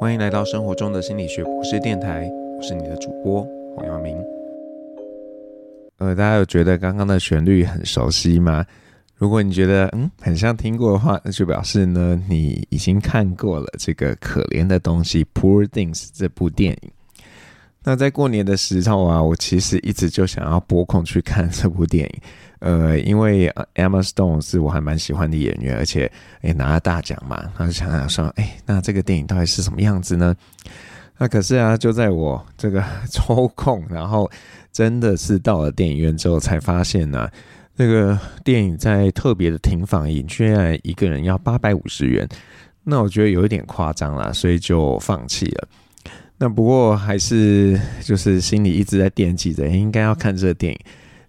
欢迎来到生活中的心理学博士电台，我是你的主播黄耀明。呃，大家有觉得刚刚的旋律很熟悉吗？如果你觉得嗯很像听过的话，那就表示呢你已经看过了这个可怜的东西 Poor Things 这部电影。那在过年的时候啊，我其实一直就想要拨空去看这部电影。呃，因为 Emma Stone 是我还蛮喜欢的演员，而且也拿了大奖嘛，他就想想说，哎那这个电影到底是什么样子呢？那可是啊，就在我这个 抽空，然后真的是到了电影院之后，才发现呢、啊，这个电影在特别的停放映，居然一个人要八百五十元，那我觉得有一点夸张啦，所以就放弃了。那不过还是就是心里一直在惦记着，应该要看这个电影。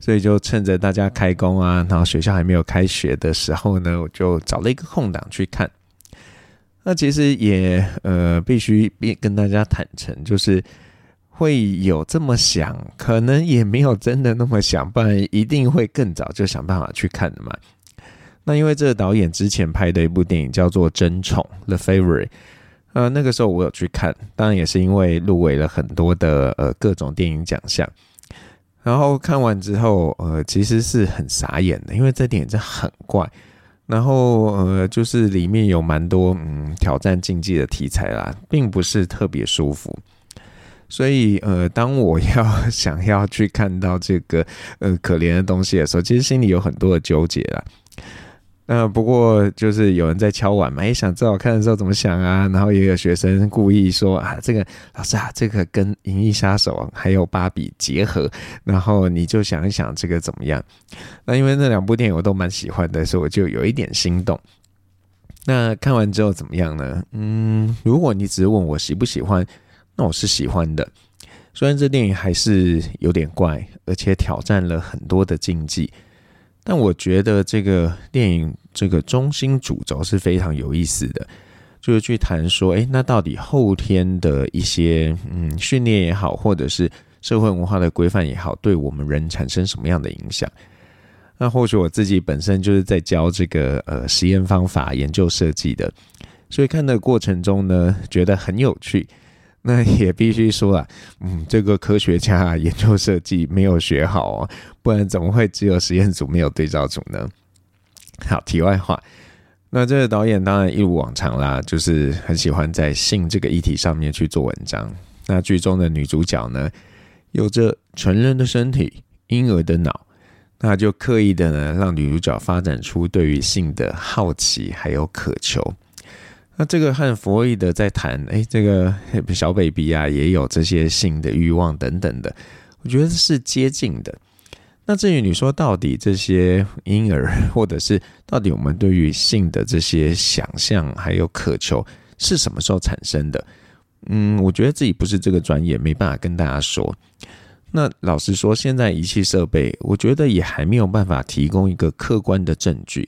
所以就趁着大家开工啊，然后学校还没有开学的时候呢，我就找了一个空档去看。那其实也呃必须跟大家坦诚，就是会有这么想，可能也没有真的那么想，不然一定会更早就想办法去看的嘛。那因为这个导演之前拍的一部电影叫做《争宠》（The Favorite），呃，那个时候我有去看，当然也是因为入围了很多的呃各种电影奖项。然后看完之后，呃，其实是很傻眼的，因为这电影真很怪。然后，呃，就是里面有蛮多嗯挑战竞技的题材啦，并不是特别舒服。所以，呃，当我 要想要去看到这个呃可怜的东西的时候，其实心里有很多的纠结啦。那不过就是有人在敲碗嘛，也想知道我看的时候怎么想啊。然后也有学生故意说啊，这个老师啊，这个跟《银翼杀手》还有《芭比》结合，然后你就想一想这个怎么样？那因为那两部电影我都蛮喜欢的，所以我就有一点心动。那看完之后怎么样呢？嗯，如果你只是问我喜不喜欢，那我是喜欢的。虽然这电影还是有点怪，而且挑战了很多的禁忌。但我觉得这个电影这个中心主轴是非常有意思的，就是去谈说，诶，那到底后天的一些嗯训练也好，或者是社会文化的规范也好，对我们人产生什么样的影响？那或许我自己本身就是在教这个呃实验方法研究设计的，所以看的过程中呢，觉得很有趣。那也必须说啊，嗯，这个科学家，研究设计没有学好哦，不然怎么会只有实验组没有对照组呢？好，题外话，那这个导演当然一如往常啦，就是很喜欢在性这个议题上面去做文章。那剧中的女主角呢，有着成人的身体、婴儿的脑，那就刻意的呢，让女主角发展出对于性的好奇还有渴求。那这个和弗洛伊德在谈，哎，这个小 baby 啊，也有这些性的欲望等等的，我觉得是接近的。那至于你说到底这些婴儿，或者是到底我们对于性的这些想象还有渴求是什么时候产生的？嗯，我觉得自己不是这个专业，没办法跟大家说。那老实说，现在仪器设备，我觉得也还没有办法提供一个客观的证据。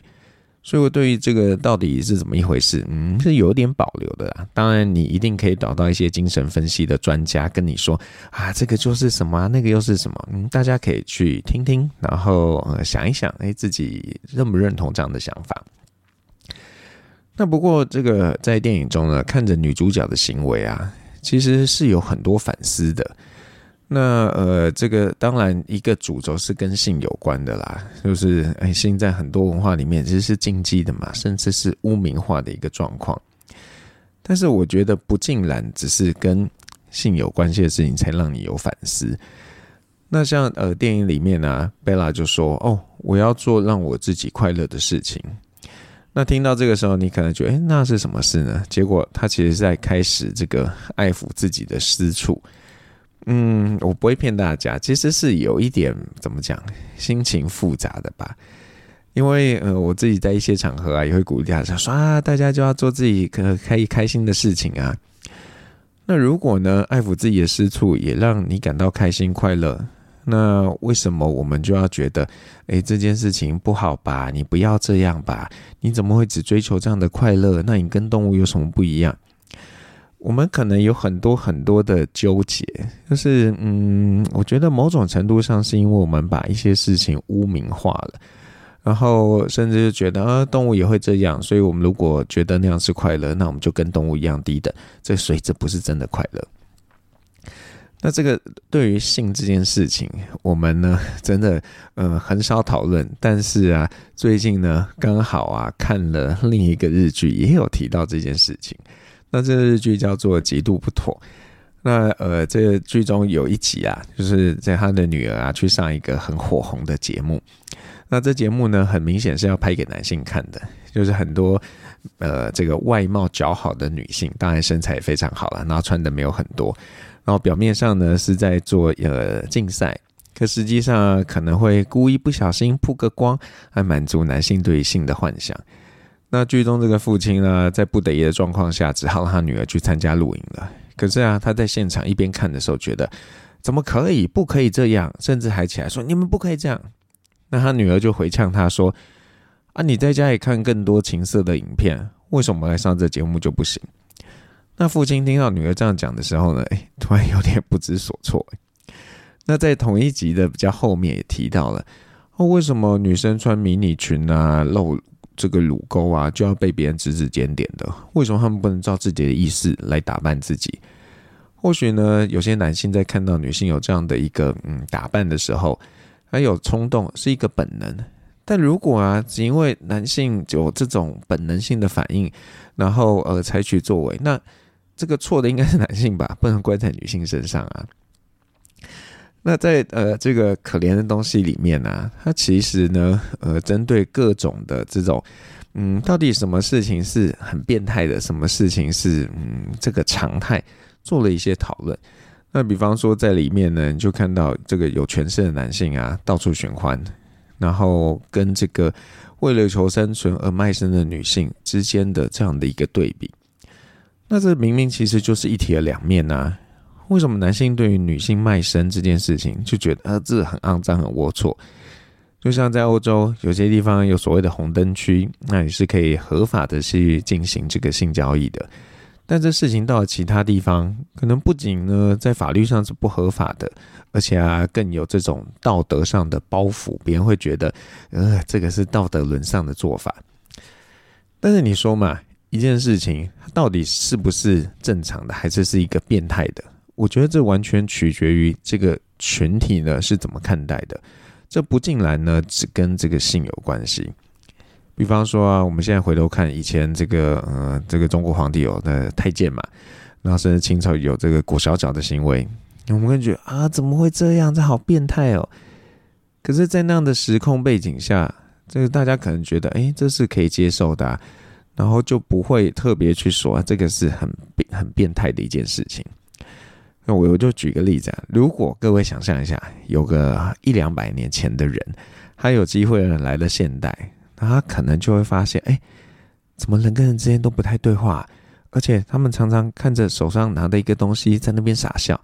所以，我对于这个到底是怎么一回事，嗯，是有点保留的啦。当然，你一定可以找到一些精神分析的专家跟你说啊，这个就是什么，那个又是什么，嗯，大家可以去听听，然后呃想一想，哎，自己认不认同这样的想法？那不过，这个在电影中呢，看着女主角的行为啊，其实是有很多反思的。那呃，这个当然一个主轴是跟性有关的啦，就是哎，性在很多文化里面其实是禁忌的嘛，甚至是污名化的一个状况。但是我觉得不尽然只是跟性有关系的事情才让你有反思。那像呃电影里面呢，贝拉就说：“哦，我要做让我自己快乐的事情。”那听到这个时候，你可能觉得，哎，那是什么事呢？结果他其实是在开始这个爱抚自己的私处。嗯，我不会骗大家，其实是有一点怎么讲，心情复杂的吧。因为呃，我自己在一些场合啊，也会鼓励大家说啊，大家就要做自己可可以开心的事情啊。那如果呢，爱抚自己的私处也让你感到开心快乐，那为什么我们就要觉得，诶，这件事情不好吧？你不要这样吧？你怎么会只追求这样的快乐？那你跟动物有什么不一样？我们可能有很多很多的纠结，就是嗯，我觉得某种程度上是因为我们把一些事情污名化了，然后甚至就觉得啊，动物也会这样，所以我们如果觉得那样是快乐，那我们就跟动物一样低等。这所以这不是真的快乐。那这个对于性这件事情，我们呢真的呃很少讨论。但是啊，最近呢刚好啊看了另一个日剧，也有提到这件事情。那这日剧叫做《极度不妥》。那呃，这剧中有一集啊，就是在他的女儿啊去上一个很火红的节目。那这节目呢，很明显是要拍给男性看的，就是很多呃这个外貌姣好的女性，当然身材也非常好了，然后穿的没有很多。然后表面上呢是在做呃竞赛，可实际上可能会故意不小心曝个光，来满足男性对性的幻想。那剧中这个父亲呢，在不得已的状况下，只好让他女儿去参加录影了。可是啊，他在现场一边看的时候，觉得怎么可以，不可以这样，甚至还起来说你们不可以这样。那他女儿就回呛他说：“啊，你在家里看更多情色的影片，为什么来上这节目就不行？”那父亲听到女儿这样讲的时候呢，哎，突然有点不知所措。那在同一集的比较后面也提到了，哦，为什么女生穿迷你裙啊，露这个乳沟啊，就要被别人指指点点的？为什么他们不能照自己的意思来打扮自己？或许呢，有些男性在看到女性有这样的一个嗯打扮的时候，还有冲动，是一个本能。但如果啊，只因为男性有这种本能性的反应，然后呃采取作为，那这个错的应该是男性吧，不能怪在女性身上啊。那在呃这个可怜的东西里面呢、它其实呢，呃，针对各种的这种，嗯，到底什么事情是很变态的，什么事情是嗯这个常态，做了一些讨论。那比方说在里面呢，你就看到这个有权势的男性啊，到处寻欢，然后跟这个为了求生存而卖身的女性之间的这样的一个对比。那这明明其实就是一体的两面呐、啊，为什么男性对于女性卖身这件事情就觉得啊这很肮脏很龌龊？就像在欧洲有些地方有所谓的红灯区，那也是可以合法的去进行这个性交易的。但这事情到了其他地方，可能不仅呢在法律上是不合法的，而且啊更有这种道德上的包袱，别人会觉得呃这个是道德沦丧的做法。但是你说嘛？一件事情，它到底是不是正常的，还是是一个变态的？我觉得这完全取决于这个群体呢是怎么看待的。这不尽然呢只跟这个性有关系。比方说啊，我们现在回头看以前这个呃这个中国皇帝有的太监嘛，然后甚至清朝有这个裹小脚的行为，我们会觉啊怎么会这样？这好变态哦。可是，在那样的时空背景下，这个大家可能觉得，诶，这是可以接受的啊。然后就不会特别去说啊，这个是很变很变态的一件事情。那我我就举个例子啊，如果各位想象一下，有个一两百年前的人，他有机会来了现代，那他可能就会发现，哎，怎么人跟人之间都不太对话，而且他们常常看着手上拿的一个东西在那边傻笑，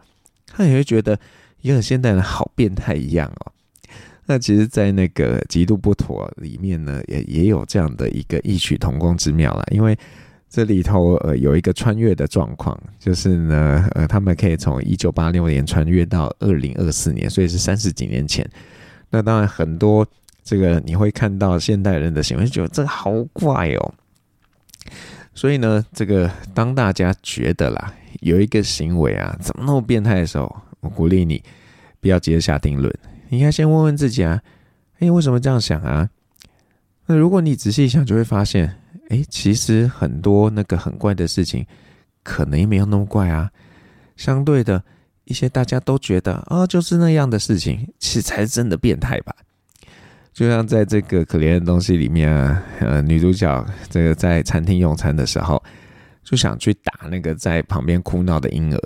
他也会觉得一个现代人好变态一样哦。那其实，在那个极度不妥里面呢，也也有这样的一个异曲同工之妙啦。因为这里头呃有一个穿越的状况，就是呢呃他们可以从一九八六年穿越到二零二四年，所以是三十几年前。那当然很多这个你会看到现代人的行为，觉得这个好怪哦。所以呢，这个当大家觉得啦有一个行为啊怎么那么变态的时候，我鼓励你不要急着下定论。应该先问问自己啊，哎，为什么这样想啊？那如果你仔细想，就会发现，哎，其实很多那个很怪的事情，可能也没有那么怪啊。相对的，一些大家都觉得啊，就是那样的事情，其实才是真的变态吧。就像在这个可怜的东西里面啊，呃，女主角这个在餐厅用餐的时候，就想去打那个在旁边哭闹的婴儿。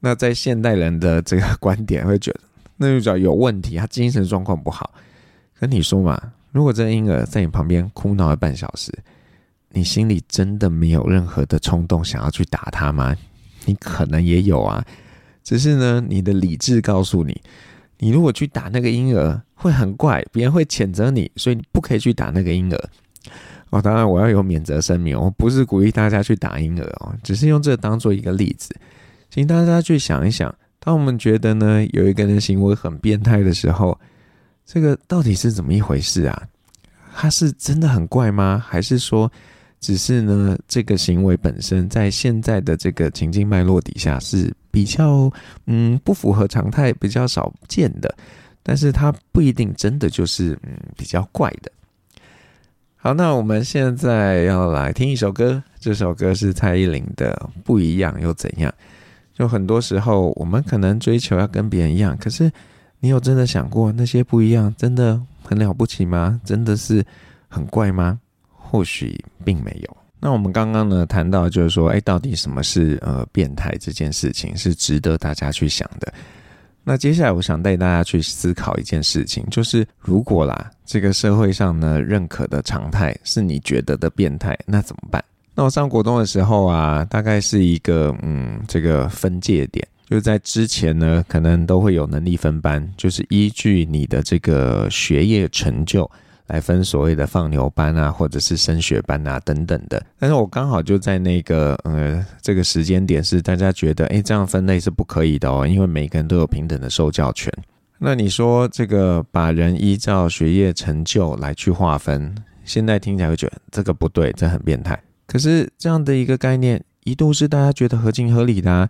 那在现代人的这个观点，会觉得。那就叫有问题，他精神状况不好。跟你说嘛，如果这个婴儿在你旁边哭闹了半小时，你心里真的没有任何的冲动想要去打他吗？你可能也有啊，只是呢，你的理智告诉你，你如果去打那个婴儿会很怪，别人会谴责你，所以你不可以去打那个婴儿。哦，当然我要有免责声明，我不是鼓励大家去打婴儿哦，只是用这当做一个例子，请大家去想一想。当我们觉得呢，有一个人行为很变态的时候，这个到底是怎么一回事啊？他是真的很怪吗？还是说，只是呢，这个行为本身在现在的这个情境脉络底下是比较嗯不符合常态、比较少见的，但是它不一定真的就是嗯比较怪的。好，那我们现在要来听一首歌，这首歌是蔡依林的《不一样又怎样》。就很多时候，我们可能追求要跟别人一样，可是你有真的想过，那些不一样真的很了不起吗？真的是很怪吗？或许并没有。那我们刚刚呢谈到，就是说，哎，到底什么是呃变态这件事情，是值得大家去想的。那接下来，我想带大家去思考一件事情，就是如果啦，这个社会上呢认可的常态是你觉得的变态，那怎么办？那我上国中的时候啊，大概是一个嗯，这个分界点，就是在之前呢，可能都会有能力分班，就是依据你的这个学业成就。来分所谓的放牛班啊，或者是升学班啊等等的。但是我刚好就在那个呃这个时间点，是大家觉得诶这样分类是不可以的哦，因为每个人都有平等的受教权。那你说这个把人依照学业成就来去划分，现在听起来会觉得这个不对，这很变态。可是这样的一个概念一度是大家觉得合情合理的啊，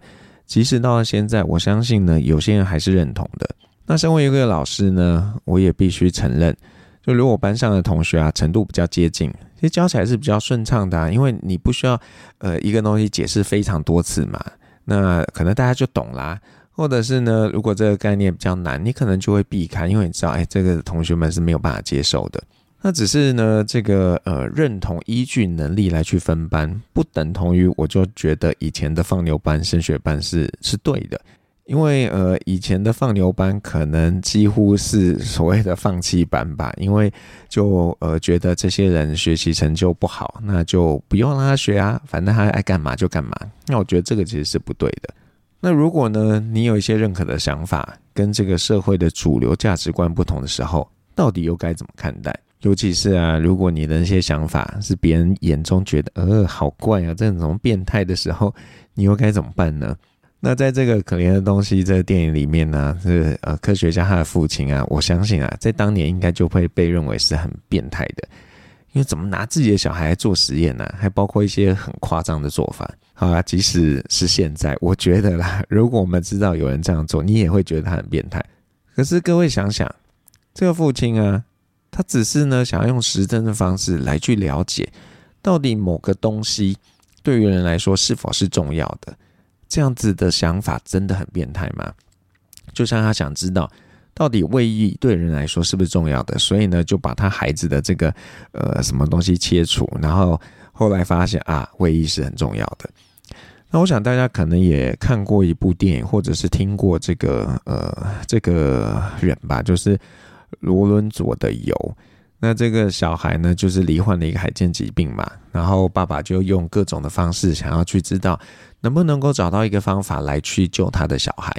即使到了现在，我相信呢有些人还是认同的。那身为一个老师呢，我也必须承认。就如果班上的同学啊，程度比较接近，其实教起来是比较顺畅的啊，因为你不需要呃一个东西解释非常多次嘛，那可能大家就懂啦。或者是呢，如果这个概念比较难，你可能就会避开，因为你知道，哎，这个同学们是没有办法接受的。那只是呢，这个呃认同依据能力来去分班，不等同于我就觉得以前的放牛班、升学班是是对的。因为呃，以前的放牛班可能几乎是所谓的放弃班吧，因为就呃觉得这些人学习成就不好，那就不用让他学啊，反正他爱干嘛就干嘛。那我觉得这个其实是不对的。那如果呢，你有一些认可的想法，跟这个社会的主流价值观不同的时候，到底又该怎么看待？尤其是啊，如果你的那些想法是别人眼中觉得呃好怪啊，这种变态的时候，你又该怎么办呢？那在这个可怜的东西这个电影里面呢，是呃科学家他的父亲啊，我相信啊，在当年应该就会被认为是很变态的，因为怎么拿自己的小孩来做实验呢？还包括一些很夸张的做法。好啊，即使是现在，我觉得啦，如果我们知道有人这样做，你也会觉得他很变态。可是各位想想，这个父亲啊，他只是呢想要用实证的方式来去了解，到底某个东西对于人来说是否是重要的。这样子的想法真的很变态吗？就像他想知道到底胃液对人来说是不是重要的，所以呢就把他孩子的这个呃什么东西切除，然后后来发现啊胃液是很重要的。那我想大家可能也看过一部电影，或者是听过这个呃这个人吧，就是罗伦佐的油。那这个小孩呢，就是罹患了一个罕见疾病嘛，然后爸爸就用各种的方式想要去知道能不能够找到一个方法来去救他的小孩。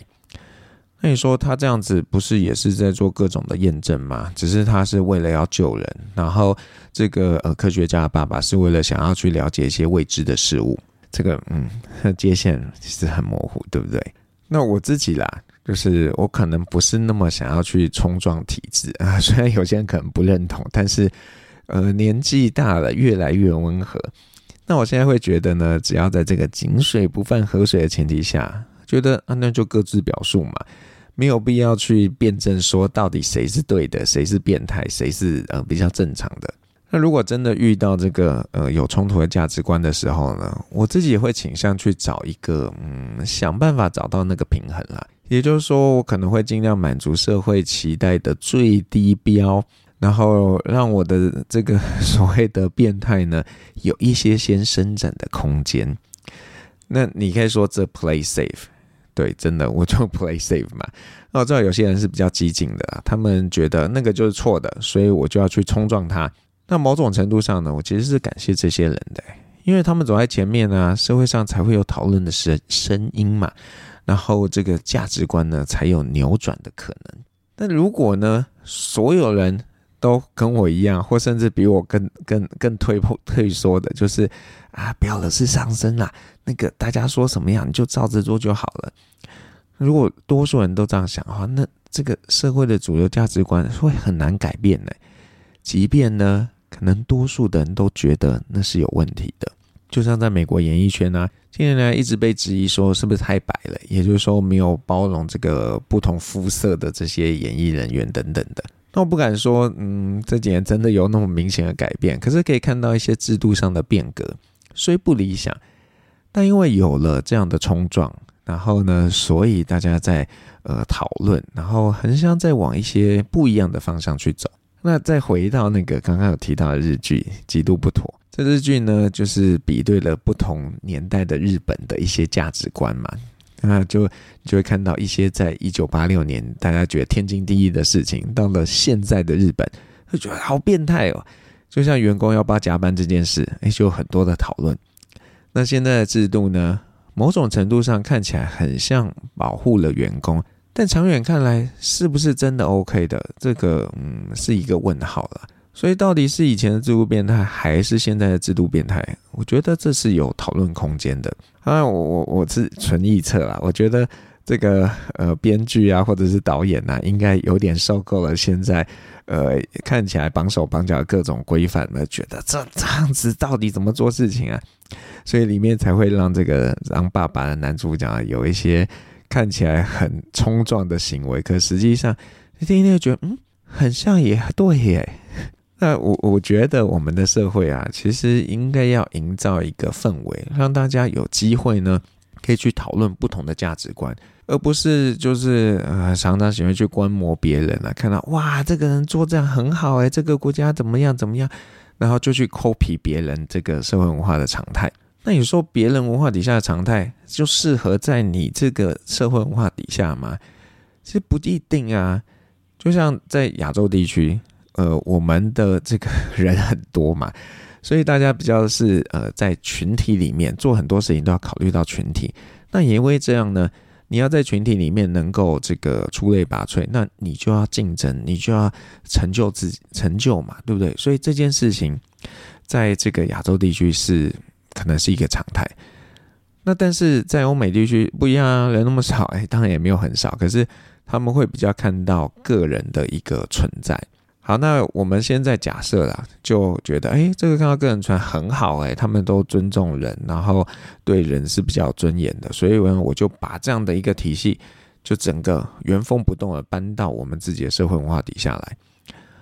那你说他这样子不是也是在做各种的验证吗？只是他是为了要救人，然后这个呃科学家的爸爸是为了想要去了解一些未知的事物。这个嗯，界限其实很模糊，对不对？那我自己啦。就是我可能不是那么想要去冲撞体制啊，虽然有些人可能不认同，但是呃年纪大了越来越温和。那我现在会觉得呢，只要在这个井水不犯河水的前提下，觉得啊那就各自表述嘛，没有必要去辩证说到底谁是对的，谁是变态，谁是呃比较正常的。那如果真的遇到这个呃有冲突的价值观的时候呢，我自己会倾向去找一个嗯想办法找到那个平衡啦。也就是说，我可能会尽量满足社会期待的最低标，然后让我的这个所谓的变态呢，有一些先伸展的空间。那你可以说这 play safe，对，真的我就 play safe 嘛。那我知道有些人是比较激进的，他们觉得那个就是错的，所以我就要去冲撞他。那某种程度上呢，我其实是感谢这些人的，因为他们走在前面啊，社会上才会有讨论的声声音嘛。然后这个价值观呢，才有扭转的可能。但如果呢，所有人都跟我一样，或甚至比我更更更退步退缩的，就是啊，不要惹事上身啦，那个大家说什么样，你就照着做就好了。如果多数人都这样想的话，那这个社会的主流价值观会很难改变呢。即便呢，可能多数的人都觉得那是有问题的。就像在美国演艺圈啊，近年来一直被质疑说是不是太白了，也就是说没有包容这个不同肤色的这些演艺人员等等的。那我不敢说，嗯，这几年真的有那么明显的改变，可是可以看到一些制度上的变革，虽不理想，但因为有了这样的冲撞，然后呢，所以大家在呃讨论，然后很想再往一些不一样的方向去走。那再回到那个刚刚有提到的日剧《极度不妥》。这日剧呢，就是比对了不同年代的日本的一些价值观嘛，那就就会看到一些在一九八六年大家觉得天经地义的事情，到了现在的日本，就觉得好变态哦。就像员工要不要加班这件事，诶，就有很多的讨论。那现在的制度呢，某种程度上看起来很像保护了员工，但长远看来，是不是真的 OK 的？这个嗯，是一个问号了。所以到底是以前的制度变态，还是现在的制度变态？我觉得这是有讨论空间的。当然，我我我是纯臆测啦。我觉得这个呃编剧啊，或者是导演啊，应该有点受够了现在呃看起来绑手绑脚各种规范那，觉得这这样子到底怎么做事情啊？所以里面才会让这个让爸爸的男主角有一些看起来很冲撞的行为，可实际上你听一听觉得嗯，很像也对耶。那我我觉得我们的社会啊，其实应该要营造一个氛围，让大家有机会呢，可以去讨论不同的价值观，而不是就是呃常常喜欢去观摩别人啊，看到哇这个人做这样很好诶，这个国家怎么样怎么样，然后就去 copy 别人这个社会文化的常态。那你说别人文化底下的常态就适合在你这个社会文化底下吗？其实不一定啊，就像在亚洲地区。呃，我们的这个人很多嘛，所以大家比较是呃，在群体里面做很多事情都要考虑到群体。那也因为这样呢，你要在群体里面能够这个出类拔萃，那你就要竞争，你就要成就自己，成就嘛，对不对？所以这件事情在这个亚洲地区是可能是一个常态。那但是在欧美地区不一样啊，人那么少，哎，当然也没有很少，可是他们会比较看到个人的一个存在。好，那我们现在假设啦，就觉得，哎，这个看到个人传很好，哎，他们都尊重人，然后对人是比较尊严的，所以呢，我就把这样的一个体系，就整个原封不动的搬到我们自己的社会文化底下来，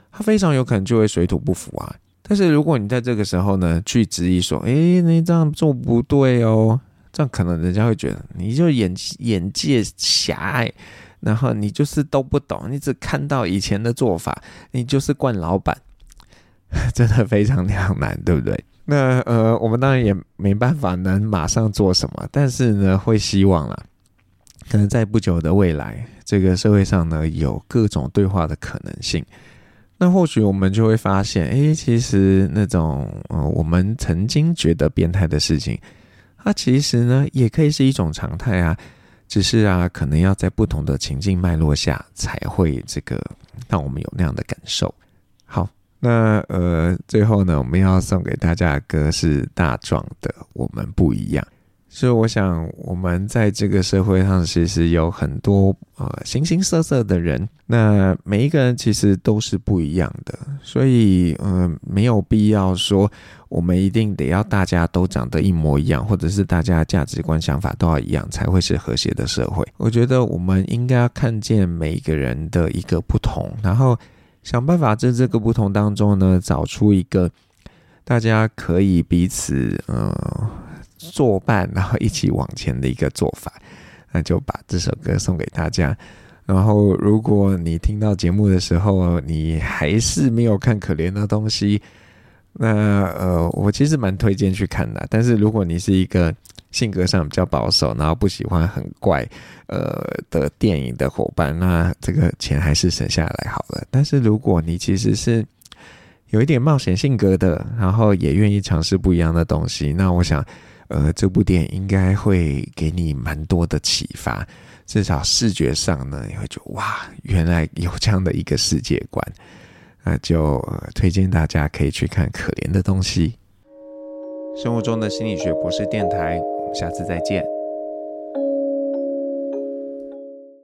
它非常有可能就会水土不服啊。但是如果你在这个时候呢，去质疑说，哎，你这样做不对哦，这样可能人家会觉得你就眼眼界狭隘。然后你就是都不懂，你只看到以前的做法，你就是惯老板，真的非常两难，对不对？那呃，我们当然也没办法能马上做什么，但是呢，会希望啦，可能在不久的未来，这个社会上呢，有各种对话的可能性。那或许我们就会发现，诶，其实那种呃，我们曾经觉得变态的事情，它其实呢，也可以是一种常态啊。只是啊，可能要在不同的情境脉络下，才会这个让我们有那样的感受。好，那呃，最后呢，我们要送给大家的歌是大壮的《我们不一样》。所以我想，我们在这个社会上，其实有很多呃形形色色的。人。那每一个人其实都是不一样的，所以呃，没有必要说我们一定得要大家都长得一模一样，或者是大家价值观想法都要一样，才会是和谐的。社会。我觉得我们应该要看见每一个人的。一个不同，然后想办法在这个不同当中呢，找出一个大家可以彼此呃。作伴，然后一起往前的一个做法，那就把这首歌送给大家。然后，如果你听到节目的时候，你还是没有看《可怜的东西》，那呃，我其实蛮推荐去看的。但是，如果你是一个性格上比较保守，然后不喜欢很怪呃的电影的伙伴，那这个钱还是省下来好了。但是，如果你其实是有一点冒险性格的，然后也愿意尝试不一样的东西，那我想。呃，这部电影应该会给你蛮多的启发，至少视觉上呢，你会觉得哇，原来有这样的一个世界观，那就、推荐大家可以去看《可怜的东西》。生活中的心理学博士电台，我们下次再见。